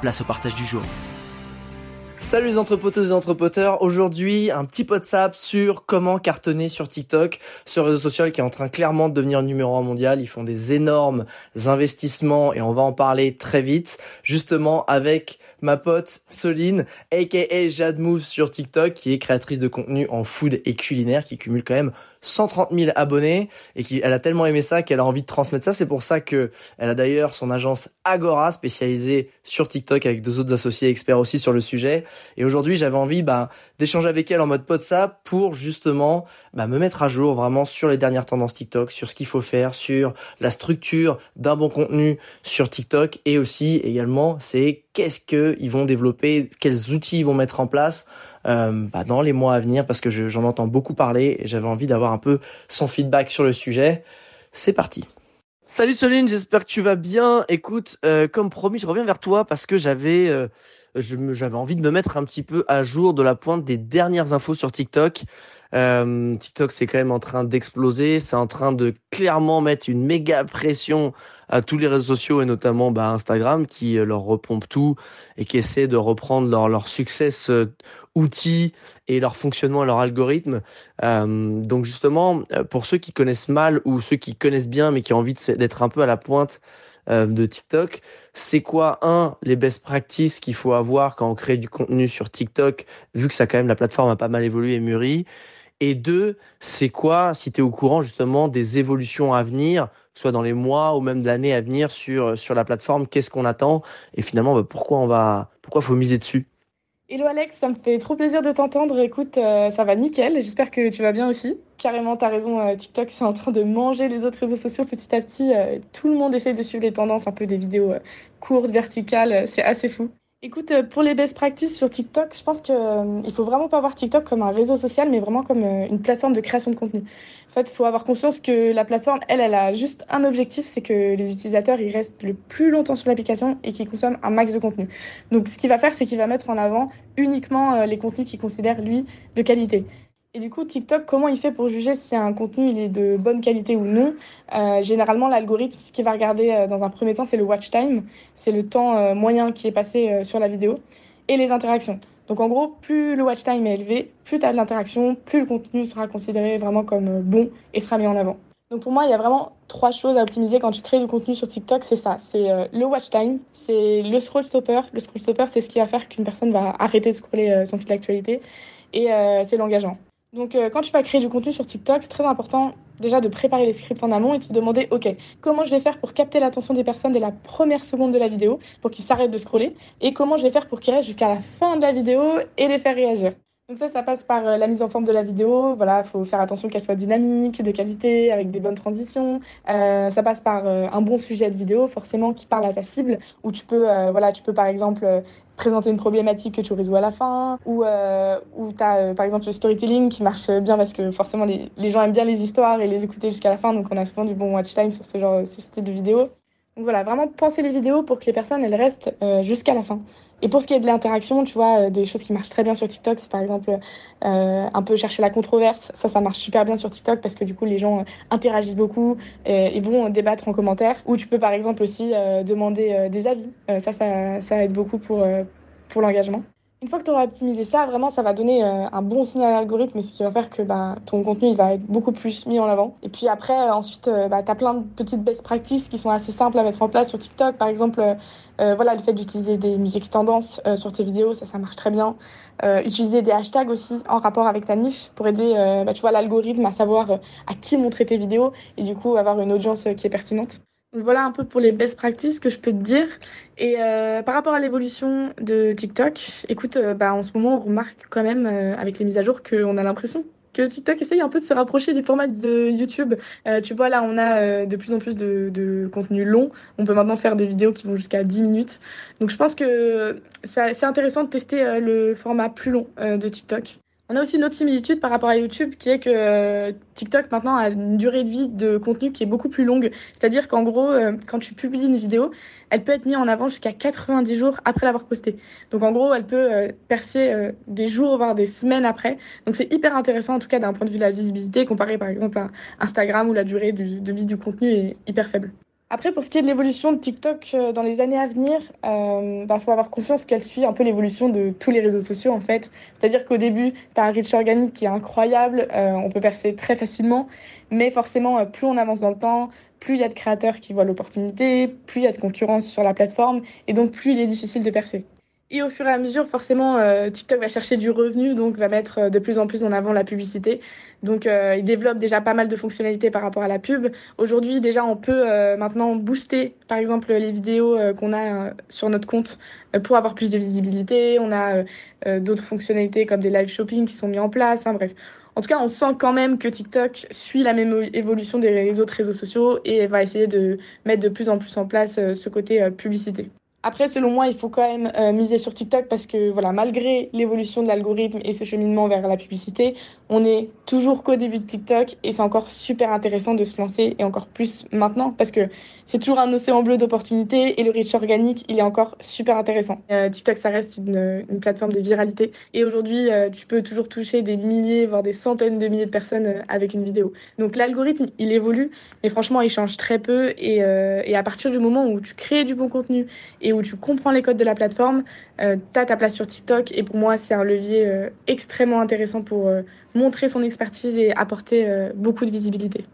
place au partage du jour. Salut les entrepoteuses et entrepoteurs. Aujourd'hui, un petit pot de sable sur comment cartonner sur TikTok, ce réseau social qui est en train clairement de devenir numéro un mondial. Ils font des énormes investissements et on va en parler très vite. Justement avec ma pote Soline, aka Jadmove sur TikTok, qui est créatrice de contenu en food et culinaire, qui cumule quand même 130 000 abonnés et qui elle a tellement aimé ça qu'elle a envie de transmettre ça. C'est pour ça que elle a d'ailleurs son agence Agora spécialisée sur TikTok avec deux autres associés experts aussi sur le sujet. Et aujourd'hui, j'avais envie bah, d'échanger avec elle en mode WhatsApp pour justement bah, me mettre à jour vraiment sur les dernières tendances TikTok, sur ce qu'il faut faire, sur la structure d'un bon contenu sur TikTok et aussi également c'est qu'est-ce qu'ils vont développer, quels outils ils vont mettre en place euh, bah, dans les mois à venir parce que j'en entends beaucoup parler et j'avais envie d'avoir un peu son feedback sur le sujet. C'est parti. Salut Soline, j'espère que tu vas bien. Écoute, euh, comme promis, je reviens vers toi parce que euh, j'avais envie de me mettre un petit peu à jour de la pointe des dernières infos sur TikTok. Euh, TikTok, c'est quand même en train d'exploser. C'est en train de clairement mettre une méga pression à tous les réseaux sociaux et notamment bah, Instagram qui euh, leur repompe tout et qui essaie de reprendre leur, leur succès outils et leur fonctionnement et leur algorithme. Euh, donc justement, pour ceux qui connaissent mal ou ceux qui connaissent bien mais qui ont envie d'être un peu à la pointe euh, de TikTok, c'est quoi un les best practices qu'il faut avoir quand on crée du contenu sur TikTok, vu que ça quand même la plateforme a pas mal évolué et mûri? Et deux, c'est quoi, si tu es au courant justement des évolutions à venir, soit dans les mois ou même l'année à venir sur, sur la plateforme, qu'est-ce qu'on attend et finalement bah, pourquoi on va pourquoi faut miser dessus? Hello Alex, ça me fait trop plaisir de t'entendre. Écoute, euh, ça va nickel. J'espère que tu vas bien aussi. Carrément, t'as raison. Euh, TikTok, c'est en train de manger les autres réseaux sociaux petit à petit. Euh, tout le monde essaie de suivre les tendances, un peu des vidéos courtes, verticales. c'est assez fou. Écoute, euh, pour les best practices sur TikTok, je pense qu'il euh, faut vraiment pas voir TikTok comme un réseau social, mais vraiment comme euh, une plateforme de création de contenu. En fait, il faut avoir conscience que la plateforme, elle, elle a juste un objectif, c'est que les utilisateurs, ils restent le plus longtemps sur l'application et qu'ils consomment un max de contenu. Donc, ce qu'il va faire, c'est qu'il va mettre en avant uniquement les contenus qu'il considère, lui, de qualité. Et du coup, TikTok, comment il fait pour juger si un contenu il est de bonne qualité ou non? Euh, Généralement, l'algorithme, ce qu'il va regarder euh, dans un premier temps, c'est le watch time, c'est le temps euh, moyen qui est passé sur la vidéo, et les interactions. Donc en gros, plus le watch time est élevé, plus tu as de l'interaction, plus le contenu sera considéré vraiment comme bon et sera mis en avant. Donc pour moi, il y a vraiment trois choses à optimiser quand tu crées du contenu sur TikTok, c'est ça. C'est le watch time, c'est le scroll stopper. Le scroll stopper, c'est ce qui va faire qu'une personne va arrêter de scroller son fil d'actualité. Et c'est l'engagement. Donc, euh, quand tu vas créer du contenu sur TikTok, c'est très important déjà de préparer les scripts en amont et de se demander, OK, comment je vais faire pour capter l'attention des personnes dès la première seconde de la vidéo, pour qu'ils s'arrêtent de scroller, et comment je vais faire pour qu'ils restent jusqu'à la fin de la vidéo et les faire réagir. Donc ça, ça passe par euh, la mise en forme de la vidéo. Voilà, faut faire attention qu'elle soit dynamique, de qualité, avec des bonnes transitions. Euh, ça passe par euh, un bon sujet de vidéo, forcément, qui parle à ta cible, où tu peux, voilà, tu peux par exemple présenter une problématique que tu résous à la fin, ou où par exemple le storytelling qui marche bien parce que forcément les, les, gens aiment bien les histoires et les écouter jusqu'à la fin, donc on a souvent du bon watch time sur ce genre, ce style de vidéo. Donc voilà, vraiment penser les vidéos pour que les personnes elles restent euh, jusqu'à la fin. Et pour ce qui est de l'interaction, tu vois, euh, des choses qui marchent très bien sur TikTok, c'est par exemple euh, un peu chercher la controverse. Ça, ça marche super bien sur TikTok parce que du coup, les gens interagissent beaucoup et, vont débattre en commentaire. Ou tu peux par exemple aussi demander des avis. ça, ça, ça aide beaucoup pour, pour l'engagement. Une fois que tu auras optimisé ça, vraiment, ça va donner euh, un bon signal à l'algorithme, ce qui va faire que bah, ton contenu il va être beaucoup plus mis en avant. Et puis après, euh, ensuite, euh, bah, tu as plein de petites best practices qui sont assez simples à mettre en place sur TikTok. Par exemple, voilà, le fait d'utiliser des musiques tendances sur tes vidéos, ça, ça marche très bien. utiliser des hashtags aussi en rapport avec ta niche pour aider, bah, tu vois, l'algorithme à savoir à qui montrer tes vidéos et du coup avoir une audience qui est pertinente. Voilà un peu pour les best practices que je peux te dire. Et euh, par rapport à l'évolution de TikTok, écoute, euh, bah, en ce moment, on remarque quand même euh, avec les mises à jour qu'on a l'impression que TikTok essaye un peu de se rapprocher du format de YouTube. tu vois, là, on a de plus en plus de, de, contenu long. On peut maintenant faire des vidéos qui vont jusqu'à 10 minutes. Donc, je pense que c'est intéressant de tester le format plus long de TikTok. On a aussi une autre similitude par rapport à YouTube qui est que euh, TikTok maintenant a une durée de vie de contenu qui est beaucoup plus longue. C'est-à-dire qu'en gros, euh, quand tu publies une vidéo, elle peut être mise en avant jusqu'à 90 jours après l'avoir postée. Donc en gros, elle peut euh, percer des jours, voire des semaines après. Donc c'est hyper intéressant en tout cas d'un point de vue de la visibilité comparé par exemple à Instagram où la durée de vie du contenu est hyper faible. Après, pour ce qui est de l'évolution de TikTok euh, dans les années à venir, il euh, bah, faut avoir conscience qu'elle suit un peu l'évolution de tous les réseaux sociaux en fait. C'est-à-dire qu'au début, tu as un reach organique qui est incroyable, euh, on peut percer très facilement, mais forcément, plus on avance dans le temps, plus il y a de créateurs qui voient l'opportunité, plus il y a de concurrence sur la plateforme, et donc plus il est difficile de percer. Et au fur et à mesure, forcément, euh, TikTok va chercher du revenu, donc va mettre euh, de plus en plus en avant la publicité. Donc, euh, il développe déjà pas mal de fonctionnalités par rapport à la pub. Aujourd'hui, déjà, on peut maintenant booster, par exemple, les vidéos qu'on a sur notre compte pour avoir plus de visibilité. On a d'autres fonctionnalités comme des live shopping qui sont mis en place. Hein, bref. En tout cas, on sent quand même que TikTok suit la même évolution des autres réseaux sociaux et va essayer de mettre de plus en plus en place ce côté publicité. Après, selon moi, il faut quand même euh, miser sur TikTok parce que, voilà, malgré l'évolution de l'algorithme et ce cheminement vers la publicité, on est toujours qu'au début de TikTok et c'est encore super intéressant de se lancer et encore plus maintenant parce que c'est toujours un océan bleu d'opportunités et le reach organique, il est encore super intéressant. Euh, TikTok, ça reste une, plateforme de viralité et aujourd'hui, euh, tu peux toujours toucher des milliers, voire des centaines de milliers de personnes avec une vidéo. Donc l'algorithme, il évolue, mais franchement, il change très peu et, et à partir du moment où tu crées du bon contenu et où tu comprends les codes de la plateforme, euh, tu as ta place sur TikTok. Et pour moi, c'est un levier euh, extrêmement intéressant pour euh, montrer son expertise et apporter beaucoup de visibilité.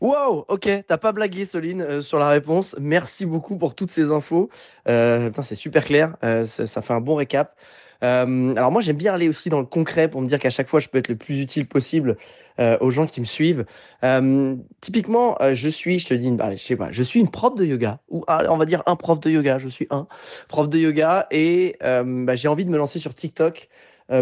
Wow, ok, t'as pas blagué, Soline, sur la réponse. Merci beaucoup pour toutes ces infos. c'est super clair, ça, fait un bon récap. Euh, alors moi j'aime bien aller aussi dans le concret pour me dire qu'à chaque fois je peux être le plus utile possible euh, aux gens qui me suivent. Euh, typiquement, je suis, je te dis, je sais pas, je suis une prof de yoga ou ah, on va dire un prof de yoga. Je suis un prof de yoga et bah, j'ai envie de me lancer sur TikTok.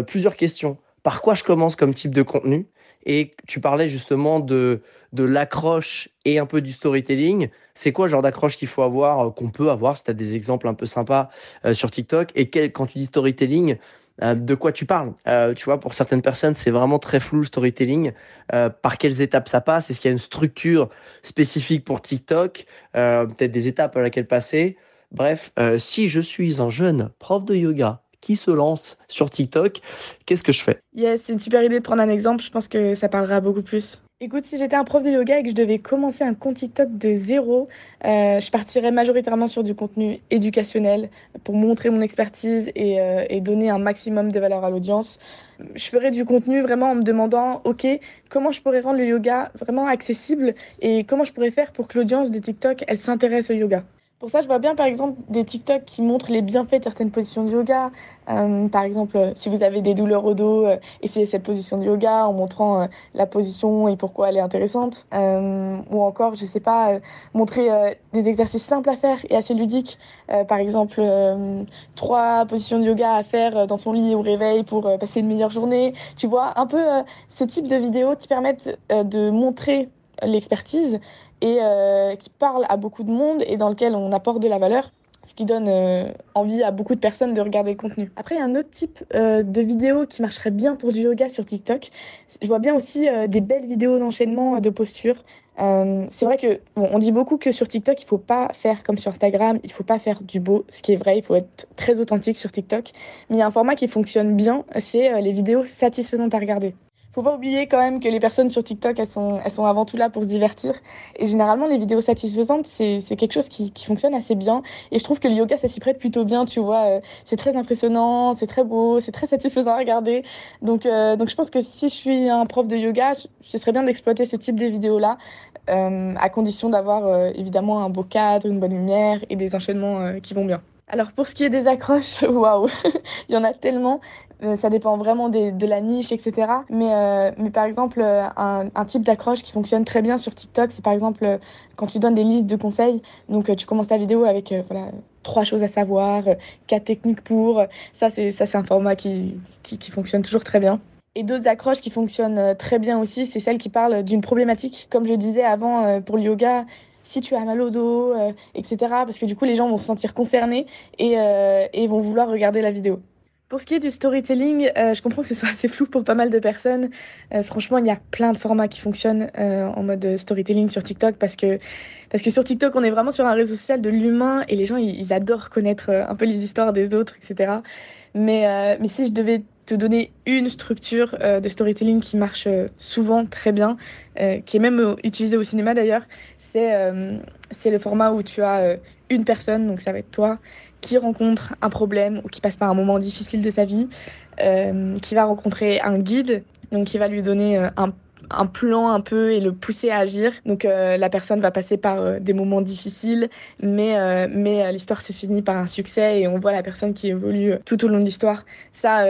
plusieurs questions. Par quoi je commence comme type de contenu? Et tu parlais justement de, de l'accroche et un peu du storytelling. C'est quoi le genre d'accroche qu'il faut avoir, euh, qu'on peut avoir, si tu as des exemples un peu sympas euh, sur TikTok? Et quand tu dis storytelling, euh, de quoi tu parles? Tu vois, pour certaines personnes, c'est vraiment très flou le storytelling. par quelles étapes ça passe? Est-ce qu'il y a une structure spécifique pour TikTok? Peut-être des étapes à laquelle passer? Bref, si je suis un jeune prof de yoga qui se lance sur TikTok, qu'est-ce que je fais? Yes, c'est une super idée de prendre un exemple. Je pense que ça parlera beaucoup plus. Écoute, si j'étais un prof de yoga et que je devais commencer un compte TikTok de zéro, euh, je partirais majoritairement sur du contenu éducationnel pour montrer mon expertise et, euh, et donner un maximum de valeur à l'audience. Je ferais du contenu vraiment en me demandant, OK, comment je pourrais rendre le yoga vraiment accessible et comment je pourrais faire pour que l'audience de TikTok, elle s'intéresse au yoga? Pour ça, je vois bien par exemple des TikTok qui montrent les bienfaits de certaines positions de yoga. Euh, par exemple, euh, si vous avez des douleurs au dos, euh, essayez cette position de yoga en montrant la position et pourquoi elle est intéressante. ou encore, je sais pas, montrer des exercices simples à faire et assez ludiques. par exemple, trois positions de yoga à faire dans son lit au réveil pour passer une meilleure journée. Tu vois, un peu ce type de vidéos qui permettent de montrer l'expertise et euh, qui parle à beaucoup de monde et dans lequel on apporte de la valeur ce qui donne euh, envie à beaucoup de personnes de regarder le contenu. Après, il y a un autre type euh, de vidéo qui marcherait bien pour du yoga sur TikTok. Je vois bien aussi des belles vidéos d'enchaînement de posture. c'est vrai que bon, on dit beaucoup que sur TikTok, il faut pas faire comme sur Instagram, il faut pas faire du beau, ce qui est vrai, il faut être très authentique sur TikTok. Mais il y a un format qui fonctionne bien, c'est les vidéos satisfaisantes à regarder faut pas oublier quand même que les personnes sur TikTok, elles sont, elles sont avant tout là pour se divertir. Et généralement, les vidéos satisfaisantes, c'est, quelque chose qui, qui fonctionne assez bien. Et je trouve que le yoga, ça s'y prête plutôt bien, tu vois. Euh, c'est très impressionnant, c'est très beau, c'est très satisfaisant à regarder. Donc, euh, donc je pense que si je suis un prof de yoga, ce serait bien d'exploiter ce type de vidéos-là, euh, à condition d'avoir évidemment un beau cadre, une bonne lumière et des enchaînements qui vont bien. Alors pour ce qui est des accroches, waouh, il y en a tellement. Euh, ça dépend vraiment de la niche, etc. Mais, euh, mais par exemple, euh, un, type d'accroche qui fonctionne très bien sur TikTok, c'est par exemple quand tu donnes des listes de conseils. Donc tu commences ta vidéo avec voilà trois choses à savoir, quatre techniques pour. Ça c'est ça c'est un format qui, qui, qui fonctionne toujours très bien. Et d'autres accroches qui fonctionnent très bien aussi, c'est celles qui parlent d'une problématique. Comme je disais avant pour le yoga, si tu as mal au dos, euh, etc. Parce que du coup, les gens vont se sentir concernés et, euh, et vont vouloir regarder la vidéo. Pour ce qui est du storytelling, euh, je comprends que ce soit assez flou pour pas mal de personnes. Franchement, il y a plein de formats qui fonctionnent en mode storytelling sur TikTok parce que, parce que sur TikTok, on est vraiment sur un réseau social de l'humain et les gens, ils, ils adorent connaître un peu les histoires des autres, etc. Mais, mais si je devais te donner une structure euh, de storytelling qui marche euh, souvent très bien, euh, qui est même utilisée au cinéma d'ailleurs, c'est c'est le format où tu as une personne, donc ça va être toi, qui rencontre un problème ou qui passe par un moment difficile de sa vie, qui va rencontrer un guide, donc qui va lui donner un un plan un peu et le pousser à agir. Donc euh, la personne va passer par euh, des moments difficiles, mais, euh, mais l'histoire se finit par un succès et on voit la personne qui évolue tout au long de l'histoire. Ça,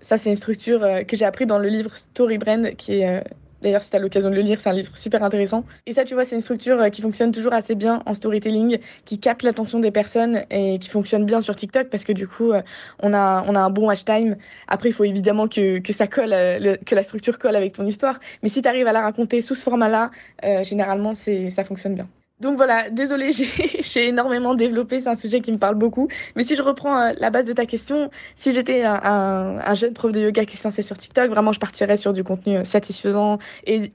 ça c'est une structure que j'ai appris dans le livre Story Brand, qui est D'ailleurs, si tu as l'occasion de le lire, c'est un livre super intéressant. Et ça, tu vois, c'est une structure euh, qui fonctionne toujours assez bien en storytelling, qui capte l'attention des personnes et qui fonctionne bien sur TikTok parce que du coup, euh, on a, on a un bon watch time. Après, il faut évidemment que, que ça colle, euh, que la structure colle avec ton histoire. Mais si tu arrives à la raconter sous ce format-là, euh, généralement, c'est, ça fonctionne bien. Donc voilà, désolé, j'ai énormément développé, c'est un sujet qui me parle beaucoup. Mais si je reprends euh, la base de ta question, si j'étais un, un, un, jeune prof de yoga qui se lançait sur TikTok, vraiment je partirais sur du contenu euh, satisfaisant et,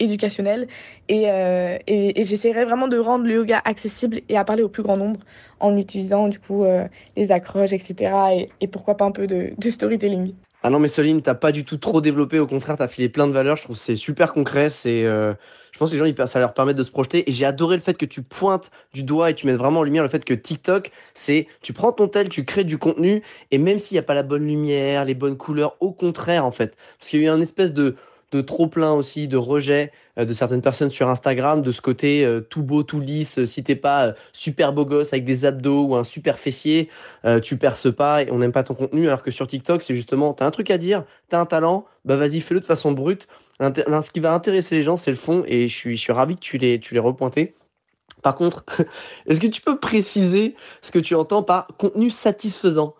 éducationnel. Et, euh, et, j'essaierais vraiment de rendre le yoga accessible et à parler au plus grand nombre en utilisant du coup les accroches, etc. Et, pourquoi pas un peu de storytelling. Ah non mais Soline, t'as pas du tout trop développé, au contraire t'as filé plein de valeurs, je trouve c'est super concret, c'est... Euh je pense que les gens, ça leur permet de se projeter. Et j'ai adoré le fait que tu pointes du doigt et tu mets vraiment en lumière le fait que TikTok, c'est tu prends ton tel, tu crées du contenu, et même s'il n'y a pas la bonne lumière, les bonnes couleurs, au contraire, en fait. Parce qu'il y a eu un espèce de, trop plein aussi, de rejet euh, de certaines personnes sur Instagram, de ce côté euh, tout beau, tout lisse. Euh, si t'es pas super beau gosse avec des abdos ou un super fessier, tu perces pas et on n'aime pas ton contenu. Alors que sur TikTok, c'est justement, t'as un truc à dire, t'as un talent, bah vas-y, fais-le de façon brute. Ce qui va intéresser les gens, c'est le fond, et je suis, je ravi que tu l'aies, tu repointé. Par contre, est-ce que tu peux préciser ce que tu entends par contenu satisfaisant?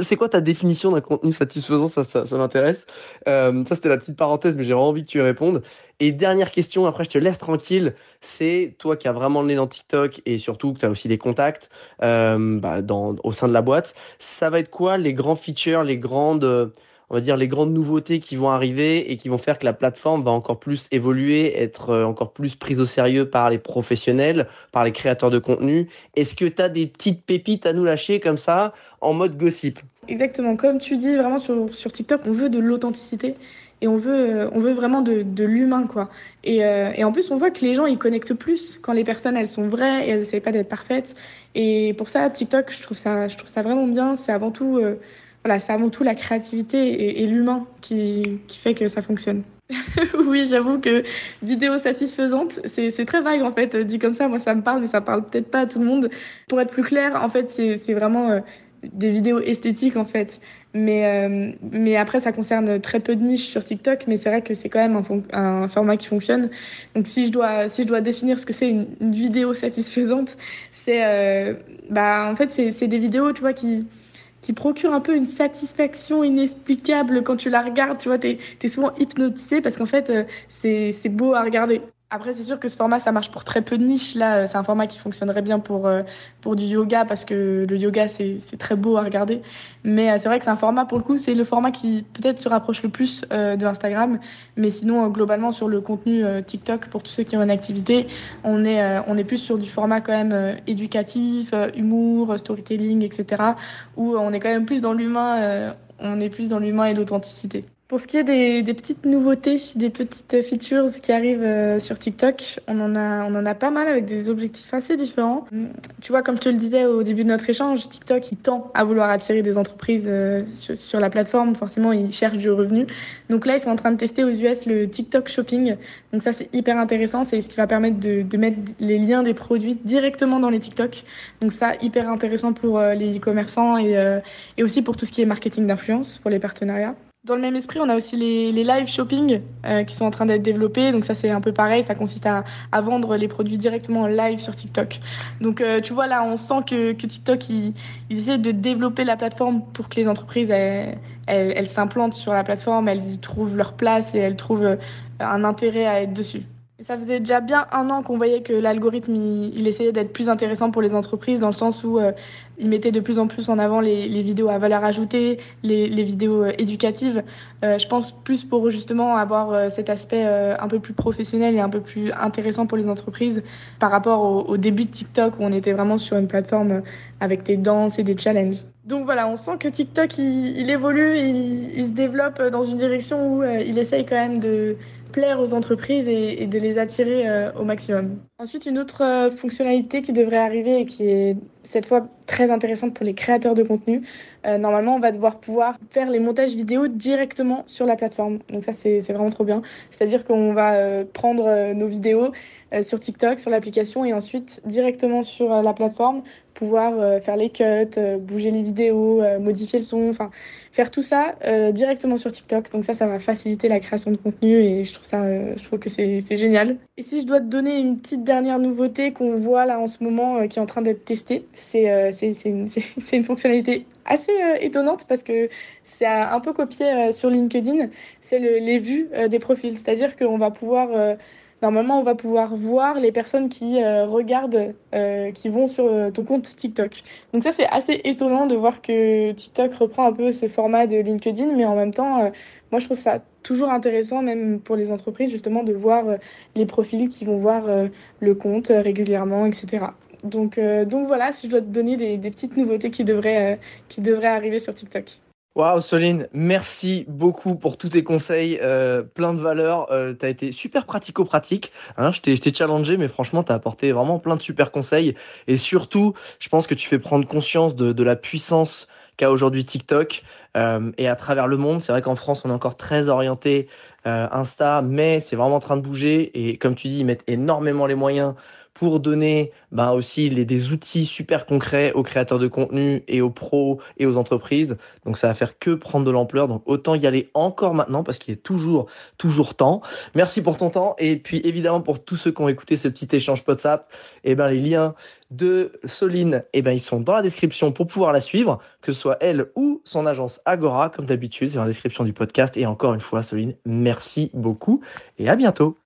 C'est quoi ta définition d'un contenu satisfaisant? Ça, ça, m'intéresse. Euh, ça, c'était la petite parenthèse, mais j'ai vraiment envie que tu y répondes. Et dernière question, après je te laisse tranquille, c'est toi qui as vraiment le nez dans TikTok et surtout que tu as aussi des contacts euh, bah, au sein de la boîte. Ça va être quoi les grands features, les grandes on va dire, les grandes nouveautés qui vont arriver et qui vont faire que la plateforme va encore plus évoluer, être euh, encore plus prise au sérieux par les professionnels, par les créateurs de contenu. Est-ce que tu as des petites pépites à nous lâcher comme ça, en mode gossip? Exactement, comme tu dis, vraiment sur, sur TikTok, on veut de l'authenticité et on veut, euh, on veut vraiment de, de l'humain, quoi. Et, euh, et en plus, on voit que les gens, ils connectent plus quand les personnes, elles sont vraies et elles n'essayent pas d'être parfaites. Et pour ça, TikTok, je trouve ça, je trouve ça vraiment bien. C'est avant tout... voilà, c'est avant tout la créativité et, l'humain qui, fait que ça fonctionne. oui, j'avoue que vidéo satisfaisante, c'est très vague en fait. Dit comme ça, moi ça me parle, mais ça parle peut-être pas à tout le monde. Pour être plus clair, en fait, c'est vraiment euh, des vidéos esthétiques en fait. Mais, euh, mais après, ça concerne très peu de niches sur TikTok, mais c'est vrai que c'est quand même un, format qui fonctionne. Donc si je dois, définir ce que c'est une, une, vidéo satisfaisante, c'est euh, bah, en fait, c'est des vidéos, tu vois, qui qui procure un peu une satisfaction inexplicable quand tu la regardes. Tu vois, t'es es souvent hypnotisé parce qu'en fait, euh, c'est beau à regarder. Après, c'est sûr que ce format, ça marche pour très peu de niches. Là, c'est un format qui fonctionnerait bien pour, euh, pour du yoga parce que le yoga, c'est très beau à regarder. Mais euh, c'est vrai que c'est un format, pour le coup, c'est le format qui peut-être se rapproche le plus euh, de Instagram. Mais sinon, euh, globalement, sur le contenu euh, TikTok, pour tous ceux qui ont une activité, on est, euh, on est plus sur du format quand même euh, éducatif, humour, storytelling, etc. Où on est quand même plus dans l'humain, on est plus dans l'humain et l'authenticité. Pour ce qui est des, des, petites nouveautés, des petites features qui arrivent euh, sur TikTok, on en, a, on en a pas mal avec des objectifs assez différents. Mm, tu vois, comme je te le disais au début de notre échange, TikTok, il tend à vouloir attirer des entreprises euh, sur, sur, la plateforme. Forcément, ils cherchent du revenu. Donc là, ils sont en train de tester aux US le TikTok Shopping. Donc ça, c'est hyper intéressant. C'est ce qui va permettre de, de, mettre les liens des produits directement dans les TikTok. Donc ça, hyper intéressant pour euh, les e-commerçants et, et aussi pour tout ce qui est marketing d'influence, pour les partenariats. Dans le même esprit, on a aussi les, live shopping euh, qui sont en train d'être développés. Donc ça, c'est un peu pareil. Ça consiste à, vendre les produits directement en live sur TikTok. Donc euh, tu vois, là, on sent que, TikTok, ils, ils, essaient de développer la plateforme pour que les entreprises, elles, elles, elles s'implantent sur la plateforme, elles y trouvent leur place et elles trouvent euh, un intérêt à être dessus. Ça faisait déjà bien un an qu'on voyait que l'algorithme, il, essayait d'être plus intéressant pour les entreprises dans le sens où euh, il mettait de plus en plus en avant les, vidéos à valeur ajoutée, les, vidéos euh, éducatives. Euh, je pense plus pour justement avoir cet aspect un peu plus professionnel et un peu plus intéressant pour les entreprises par rapport au, début de TikTok où on était vraiment sur une plateforme avec des danses et des challenges. Donc voilà, on sent que TikTok, il, évolue, il, se développe dans une direction où il essaye quand même de plaire aux entreprises et, de les attirer euh, au maximum. Ensuite, une autre euh, fonctionnalité qui devrait arriver et qui est cette fois très intéressante pour les créateurs de contenu. Euh, normalement, on va devoir pouvoir faire les montages vidéo directement sur la plateforme. Donc ça, c'est vraiment trop bien. C'est-à-dire qu'on va prendre nos vidéos sur TikTok, sur l'application, et ensuite directement sur la plateforme, pouvoir euh, faire les cuts, bouger les vidéos, modifier le son, enfin faire tout ça directement sur TikTok. Donc ça, ça va faciliter la création de contenu et je trouve ça, je trouve que c'est génial. Et si je dois te donner une petite dernière nouveauté qu'on voit là en ce moment, qui est en train d'être testée, c'est euh, une, une, fonctionnalité assez euh, étonnante parce que c'est un peu copié euh, sur LinkedIn. C'est le, les vues euh, des profils. C'est-à-dire qu'on va pouvoir, euh, normalement, on va pouvoir voir les personnes qui euh, regardent, qui vont sur ton compte TikTok. Donc ça, c'est assez étonnant de voir que TikTok reprend un peu ce format de LinkedIn, mais en même temps, moi, je trouve ça toujours intéressant, même pour les entreprises, justement, de voir les profils qui vont voir le compte régulièrement, etc. Donc, euh, voilà, si je dois te donner des, des petites nouveautés qui devraient, euh, qui devraient arriver sur TikTok. Waouh, Soline, merci beaucoup pour tous tes conseils, euh, plein de valeurs. Euh, tu as été super pratico-pratique. Hein, je t'ai challengé, mais franchement, tu as apporté vraiment plein de super conseils. Et surtout, je pense que tu fais prendre conscience de, la puissance qu'a aujourd'hui TikTok euh, et à travers le monde. C'est vrai qu'en France, on est encore très orienté Insta, mais c'est vraiment en train de bouger. Et comme tu dis, ils mettent énormément les moyens pour donner bah, aussi des outils super concrets aux créateurs de contenu et aux pros et aux entreprises. Donc ça va faire que prendre de l'ampleur. Donc autant y aller encore maintenant parce qu'il est toujours, toujours temps. Merci pour ton temps. Et puis évidemment pour tous ceux qui ont écouté ce petit échange WhatsApp, et eh ben les liens de Soline, et eh ben ils sont dans la description pour pouvoir la suivre, que ce soit elle ou son agence Agora, comme d'habitude, c'est dans la description du podcast. Et encore une fois, Soline, merci beaucoup et à bientôt.